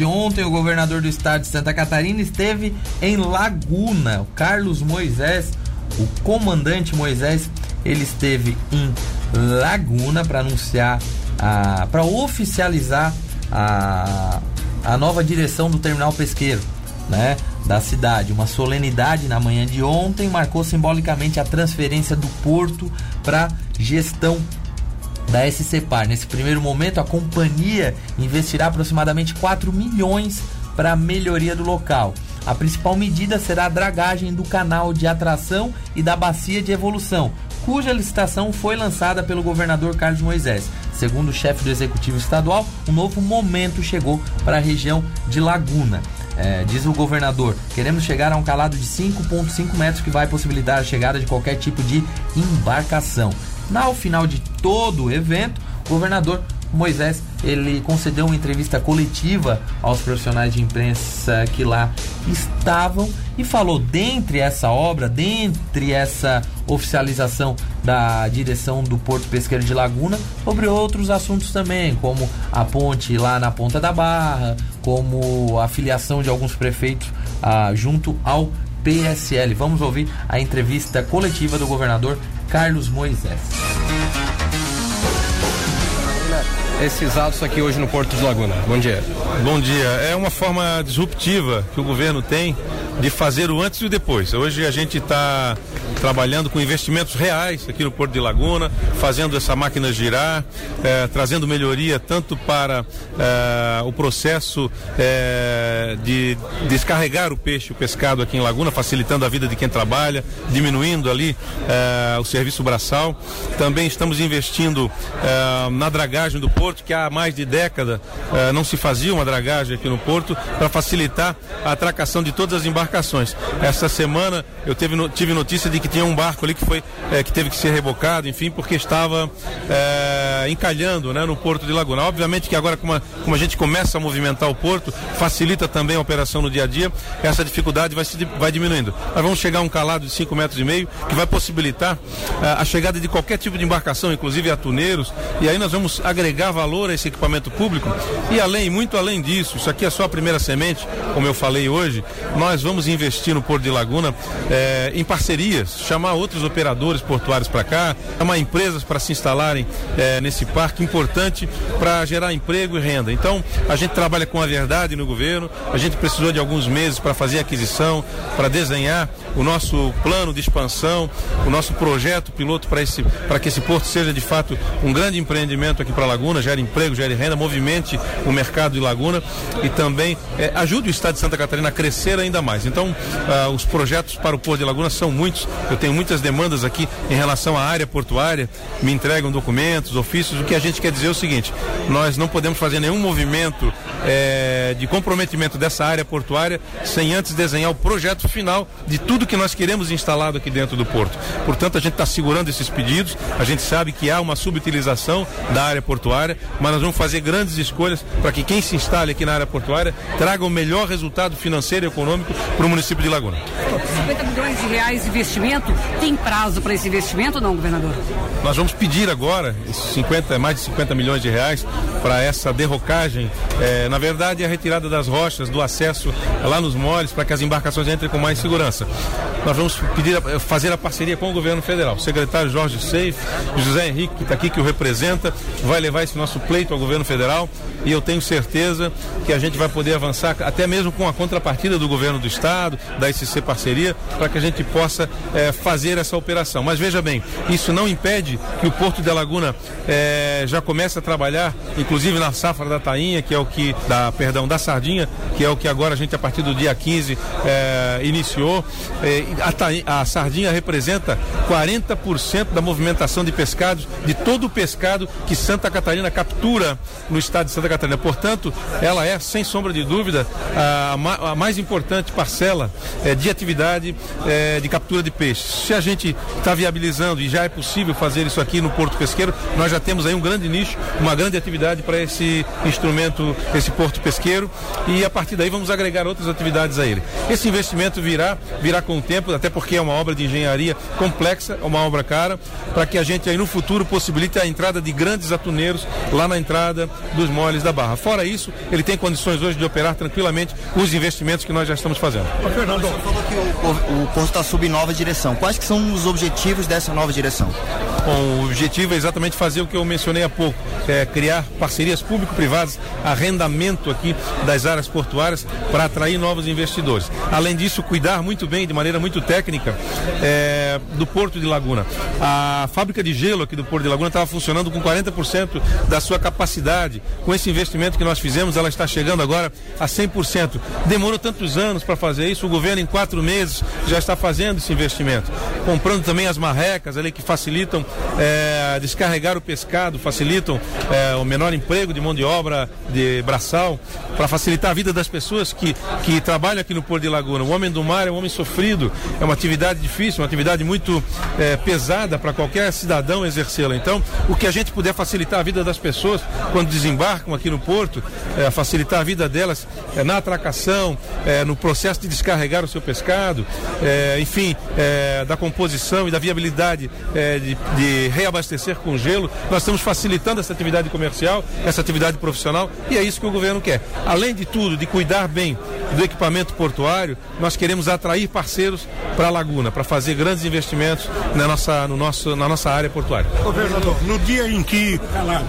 Ontem o governador do estado de Santa Catarina esteve em Laguna. O Carlos Moisés, o comandante Moisés, ele esteve em Laguna para anunciar, para oficializar a, a nova direção do terminal pesqueiro, né, da cidade. Uma solenidade na manhã de ontem marcou simbolicamente a transferência do porto para gestão da SC Par. Nesse primeiro momento, a companhia investirá aproximadamente 4 milhões para a melhoria do local. A principal medida será a dragagem do canal de atração e da bacia de evolução, cuja licitação foi lançada pelo governador Carlos Moisés. Segundo o chefe do executivo estadual, um novo momento chegou para a região de Laguna. É, diz o governador, queremos chegar a um calado de 5,5 metros que vai possibilitar a chegada de qualquer tipo de embarcação. Ao final de todo o evento, o governador Moisés ele concedeu uma entrevista coletiva aos profissionais de imprensa que lá estavam e falou dentre essa obra, dentre essa oficialização da direção do Porto Pesqueiro de Laguna, sobre outros assuntos também, como a ponte lá na Ponta da Barra, como a filiação de alguns prefeitos ah, junto ao PSL. Vamos ouvir a entrevista coletiva do governador Carlos Moisés. Esses atos aqui hoje no Porto de Laguna. Bom dia. Bom dia. É uma forma disruptiva que o governo tem de fazer o antes e o depois. Hoje a gente está trabalhando com investimentos reais aqui no Porto de Laguna, fazendo essa máquina girar, eh, trazendo melhoria tanto para eh, o processo eh, de descarregar o peixe, o pescado aqui em Laguna, facilitando a vida de quem trabalha, diminuindo ali o serviço braçal. Também estamos investindo na dragagem do porto, que há mais de década não se fazia uma dragagem aqui no porto, para facilitar a atracação de todas as embarcações embarcações. Essa semana eu teve, tive notícia de que tinha um barco ali que foi é, que teve que ser rebocado, enfim, porque estava é, encalhando né, no porto de Laguna. Obviamente que agora, como a, como a gente começa a movimentar o porto, facilita também a operação no dia a dia, essa dificuldade vai, se, vai diminuindo. Nós vamos chegar a um calado de 5 metros e meio, que vai possibilitar é, a chegada de qualquer tipo de embarcação, inclusive atuneiros, e aí nós vamos agregar valor a esse equipamento público. E além, muito além disso, isso aqui é só a primeira semente, como eu falei hoje, nós vamos investir no Porto de Laguna é, em parcerias, chamar outros operadores portuários para cá, chamar empresas para se instalarem é, nesse parque importante para gerar emprego e renda. Então, a gente trabalha com a verdade no governo, a gente precisou de alguns meses para fazer aquisição, para desenhar o nosso plano de expansão, o nosso projeto piloto para que esse porto seja de fato um grande empreendimento aqui para Laguna, gere emprego, gere renda, movimente o mercado de Laguna e também é, ajude o estado de Santa Catarina a crescer ainda mais. Então, ah, os projetos para o Porto de Laguna são muitos. Eu tenho muitas demandas aqui em relação à área portuária, me entregam documentos, ofícios. O que a gente quer dizer é o seguinte: nós não podemos fazer nenhum movimento é, de comprometimento dessa área portuária sem antes desenhar o projeto final de tudo que nós queremos instalado aqui dentro do porto. Portanto, a gente está segurando esses pedidos, a gente sabe que há uma subutilização da área portuária, mas nós vamos fazer grandes escolhas para que quem se instale aqui na área portuária traga o melhor resultado financeiro e econômico para o município de Laguna. 50 milhões de reais de investimento, tem prazo para esse investimento ou não, governador? Nós vamos pedir agora 50, mais de 50 milhões de reais para essa derrocagem é, na verdade, é a retirada das rochas, do acesso lá nos moles, para que as embarcações entrem com mais segurança. Nós vamos pedir, fazer a parceria com o governo federal. O secretário Jorge Seif, José Henrique, que está aqui, que o representa, vai levar esse nosso pleito ao governo federal e eu tenho certeza que a gente vai poder avançar, até mesmo com a contrapartida do governo do estado, da SC Parceria, para que a gente possa é, fazer essa operação. Mas veja bem, isso não impede que o Porto de Laguna é, já comece a trabalhar, inclusive na safra da tainha, que é o que da, perdão, da sardinha, que é o que agora a gente, a partir do dia 15, é, iniciou. É, a, a, sardinha representa 40% da movimentação de pescados, de todo o pescado que Santa Catarina captura no estado de Santa Catarina. Portanto, ela é, sem sombra de dúvida, a, a mais importante parcela é, de atividade é, de captura de peixes. Se a gente está viabilizando e já é possível fazer isso aqui no Porto Pesqueiro, nós já temos aí um grande nicho, uma grande atividade para esse instrumento, esse porto pesqueiro e a partir daí vamos agregar outras atividades a ele. Esse investimento virá, virá com o tempo, até porque é uma obra de engenharia complexa, é uma obra cara, para que a gente aí no futuro possibilite a entrada de grandes atuneiros lá na entrada dos moles da Barra. Fora isso, ele tem condições hoje de operar tranquilamente os investimentos que nós já estamos fazendo. Ô, Fernando, você falou que o, o porto está sob nova direção. Quais que são os objetivos dessa nova direção? Bom, o objetivo é exatamente fazer o que eu mencionei há pouco, é criar parcerias público-privadas, arrendamento aqui das áreas portuárias para atrair novos investidores. Além disso, cuidar muito bem, de maneira muito técnica, é, do Porto de Laguna. A fábrica de gelo aqui do Porto de Laguna estava funcionando com 40% da sua capacidade. Com esse investimento que nós fizemos, ela está chegando agora a 100%. Demorou tantos anos para fazer isso, o governo em quatro meses já está fazendo esse investimento. Comprando também as marrecas ali que facilitam é, descarregar o pescado, facilitam é, o menor emprego de mão de obra de braçal, para facilitar a vida das pessoas que, que trabalham aqui no Porto de Laguna. O homem do mar é um homem sofrido, é uma atividade difícil, uma atividade muito é, pesada para qualquer cidadão exercê-la. Então, o que a gente puder facilitar a vida das pessoas quando desembarcam aqui no Porto, é, facilitar a vida delas é, na atracação, é, no processo de descarregar o seu pescado, enfim, da composição e da viabilidade é, de, de reabastecer com gelo, nós estamos facilitando essa atividade comercial, essa atividade profissional e é isso que o governo quer. Além de tudo, de cuidar bem do equipamento portuário, nós queremos atrair parceiros para a Laguna, para fazer grandes investimentos na nossa, no nosso, na nossa área portuária. Governador, no dia em que calado,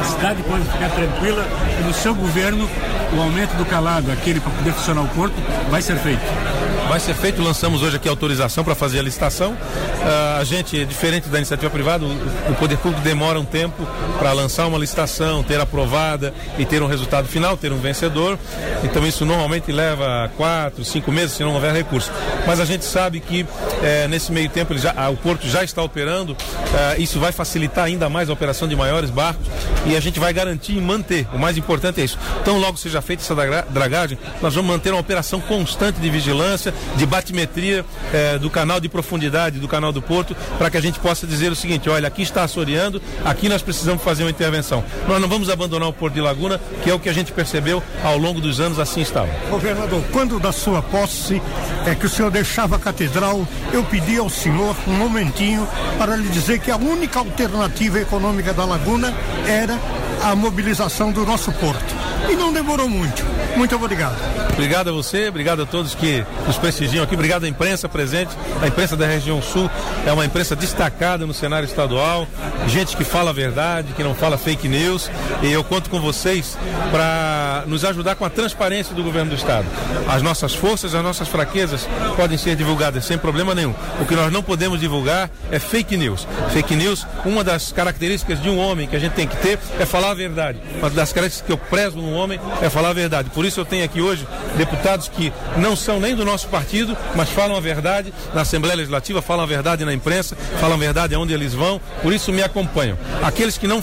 a cidade pode ficar tranquila e no seu governo o aumento do calado, aquele para poder funcionar o porto, vai ser feito vai ser feito. Lançamos hoje aqui a autorização para fazer a licitação. Uh, a gente, diferente da iniciativa privada, o, poder público demora um tempo para lançar uma licitação, ter aprovada e ter um resultado final, ter um vencedor. Então isso normalmente leva quatro, cinco meses se não houver recurso. Mas a gente sabe que eh, nesse meio tempo já, ah, o porto já está operando. Ah, isso vai facilitar ainda mais a operação de maiores barcos e a gente vai garantir e manter. O mais importante é isso. Então logo seja feita essa dragagem, nós vamos manter uma operação constante de vigilância de batimetria eh, do canal de profundidade do canal do Porto, para que a gente possa dizer o seguinte: olha, aqui está assoreando, aqui nós precisamos fazer uma intervenção. Nós não vamos abandonar o Porto de Laguna, que é o que a gente percebeu ao longo dos anos assim estava. Governador, quando da sua posse é que o senhor deixava a catedral, eu pedi ao senhor um momentinho para lhe dizer que a única alternativa econômica da Laguna era a mobilização do nosso porto. E não demorou muito. Muito obrigado. Obrigado a você, obrigado a todos que nos prestigiam aqui, obrigado à imprensa presente. A imprensa da região sul é uma imprensa destacada no cenário estadual, gente que fala a verdade, que não fala fake news. E eu conto com vocês para nos ajudar com a transparência do governo do estado. As nossas forças, as nossas fraquezas podem ser divulgadas sem problema nenhum. O que nós não podemos divulgar é fake news. Fake news, uma das características de um homem que a gente tem que ter é falar a verdade. Uma das características que eu prezo num homem é falar a verdade. Por isso eu tenho aqui hoje deputados que não são nem do nosso partido, mas falam a verdade na Assembleia Legislativa, falam a verdade na imprensa, falam a verdade aonde eles vão, por isso me acompanham. Aqueles que não,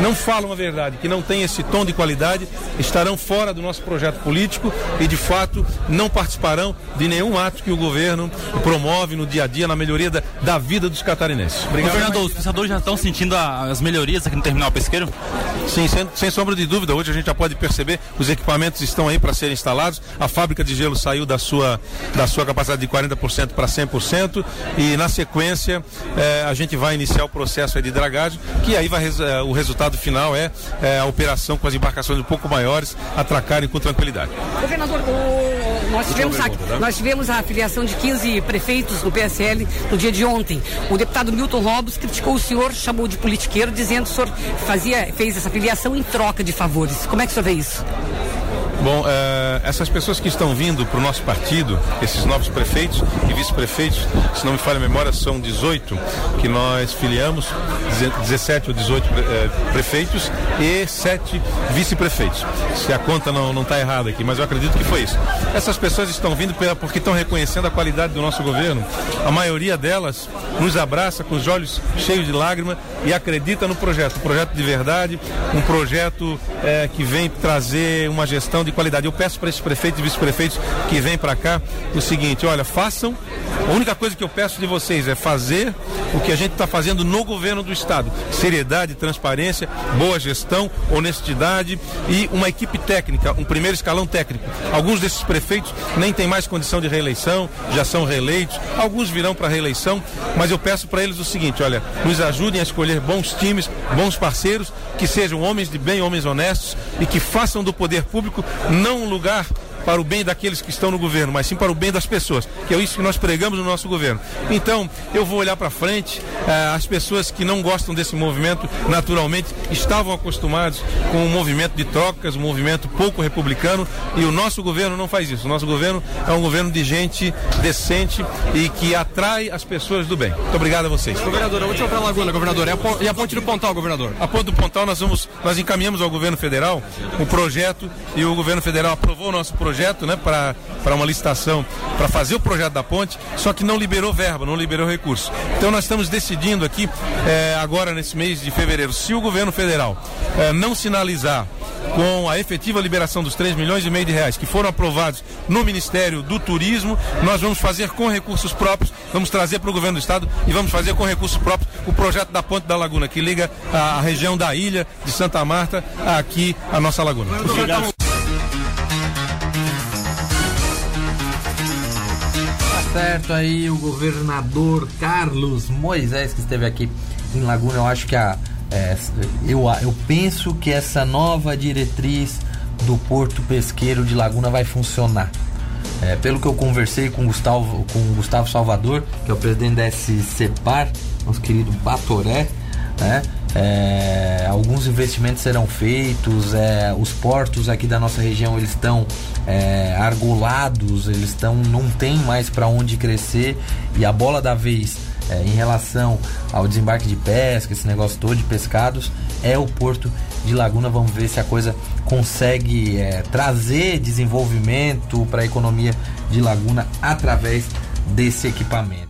não falam a verdade, que não têm esse tom de qualidade, estarão fora do nosso projeto político e, de fato, não participarão de nenhum ato que o governo promove no dia a dia na melhoria da, da vida dos catarinenses. Obrigado. Governador, os pescadores já estão sentindo as melhorias aqui no terminal pesqueiro? Sim, sem, sem sombra de dúvida. Hoje a gente já pode perceber, os equipamentos estão aí para serem instalados, a fábrica de gelo saiu da sua, da sua capacidade de 40% para 100% e na sequência eh, a gente vai iniciar o processo de dragagem, que aí vai, eh, o resultado final é, é, a operação com as embarcações um pouco maiores atracarem com tranquilidade. Governador, o, nós, tivemos a, né? nós tivemos a afiliação de 15 prefeitos no PSL no dia de ontem. O deputado Milton Robles criticou o senhor, chamou de politiqueiro, dizendo que o senhor fazia, fez essa afiliação em troca de favores. Como é que o senhor vê isso? Bom, uh, essas pessoas que estão vindo para o nosso partido, esses novos prefeitos e vice-prefeitos, se não me falha a memória, são 18 que nós filiamos, 17 ou 18 uh, prefeitos e 7 vice-prefeitos. Se a conta não está errada aqui, mas eu acredito que foi isso. Essas pessoas estão vindo porque estão reconhecendo a qualidade do nosso governo. A maioria delas nos abraça com os olhos cheios de lágrima e acredita no projeto. Um projeto de verdade, um projeto uh, que vem trazer uma gestão de qualidade. Eu peço para esses prefeitos e vice-prefeitos que vêm para cá o seguinte: olha, façam. A única coisa que eu peço de vocês é fazer o que a gente está fazendo no governo do Estado: seriedade, transparência, boa gestão, honestidade e uma equipe técnica, um primeiro escalão técnico. Alguns desses prefeitos nem têm mais condição de reeleição, já são reeleitos, alguns virão para reeleição, mas eu peço para eles o seguinte: olha, nos ajudem a escolher bons times, bons parceiros, que sejam homens de bem, homens honestos e que façam do poder público não lugar para o bem daqueles que estão no governo, mas sim para o bem das pessoas, que é isso que nós pregamos no nosso governo. Então, eu vou olhar para frente, eh, as pessoas que não gostam desse movimento, naturalmente, estavam acostumados com um movimento de trocas, um movimento pouco republicano, e o nosso governo não faz isso. O nosso governo é um governo de gente decente e que atrai as pessoas do bem. Muito obrigado a vocês. Governador, a última para Laguna, governador. E a ponte do Pontal, governador? A ponte do Pontal nós vamos, nós encaminhamos ao governo federal o projeto e o governo federal aprovou o nosso projeto projeto né, para uma licitação para fazer o projeto da ponte, só que não liberou verba, não liberou recurso. Então nós estamos decidindo aqui, é, agora nesse mês de fevereiro, se o governo federal é, não sinalizar com a efetiva liberação dos 3 milhões e meio de reais que foram aprovados no Ministério do Turismo, nós vamos fazer com recursos próprios, vamos trazer para o governo do estado e vamos fazer com recursos próprios o projeto da Ponte da Laguna, que liga a, região da ilha de Santa Marta aqui à nossa laguna. Certo aí o governador Carlos Moisés que esteve aqui em Laguna. Eu acho que a, é, eu, eu penso que essa nova diretriz do Porto Pesqueiro de Laguna vai funcionar. É, pelo que eu conversei com Gustavo, com Gustavo Salvador, que é o presidente da SCPAR, nosso querido Batoré, né? É, alguns investimentos serão feitos, é, os portos aqui da nossa região eles estão é, argolados, eles estão não tem mais para onde crescer e a bola da vez é, em relação ao desembarque de pesca, esse negócio todo de pescados, é o porto de Laguna. Vamos ver se a coisa consegue é, trazer desenvolvimento para a economia de Laguna através desse equipamento.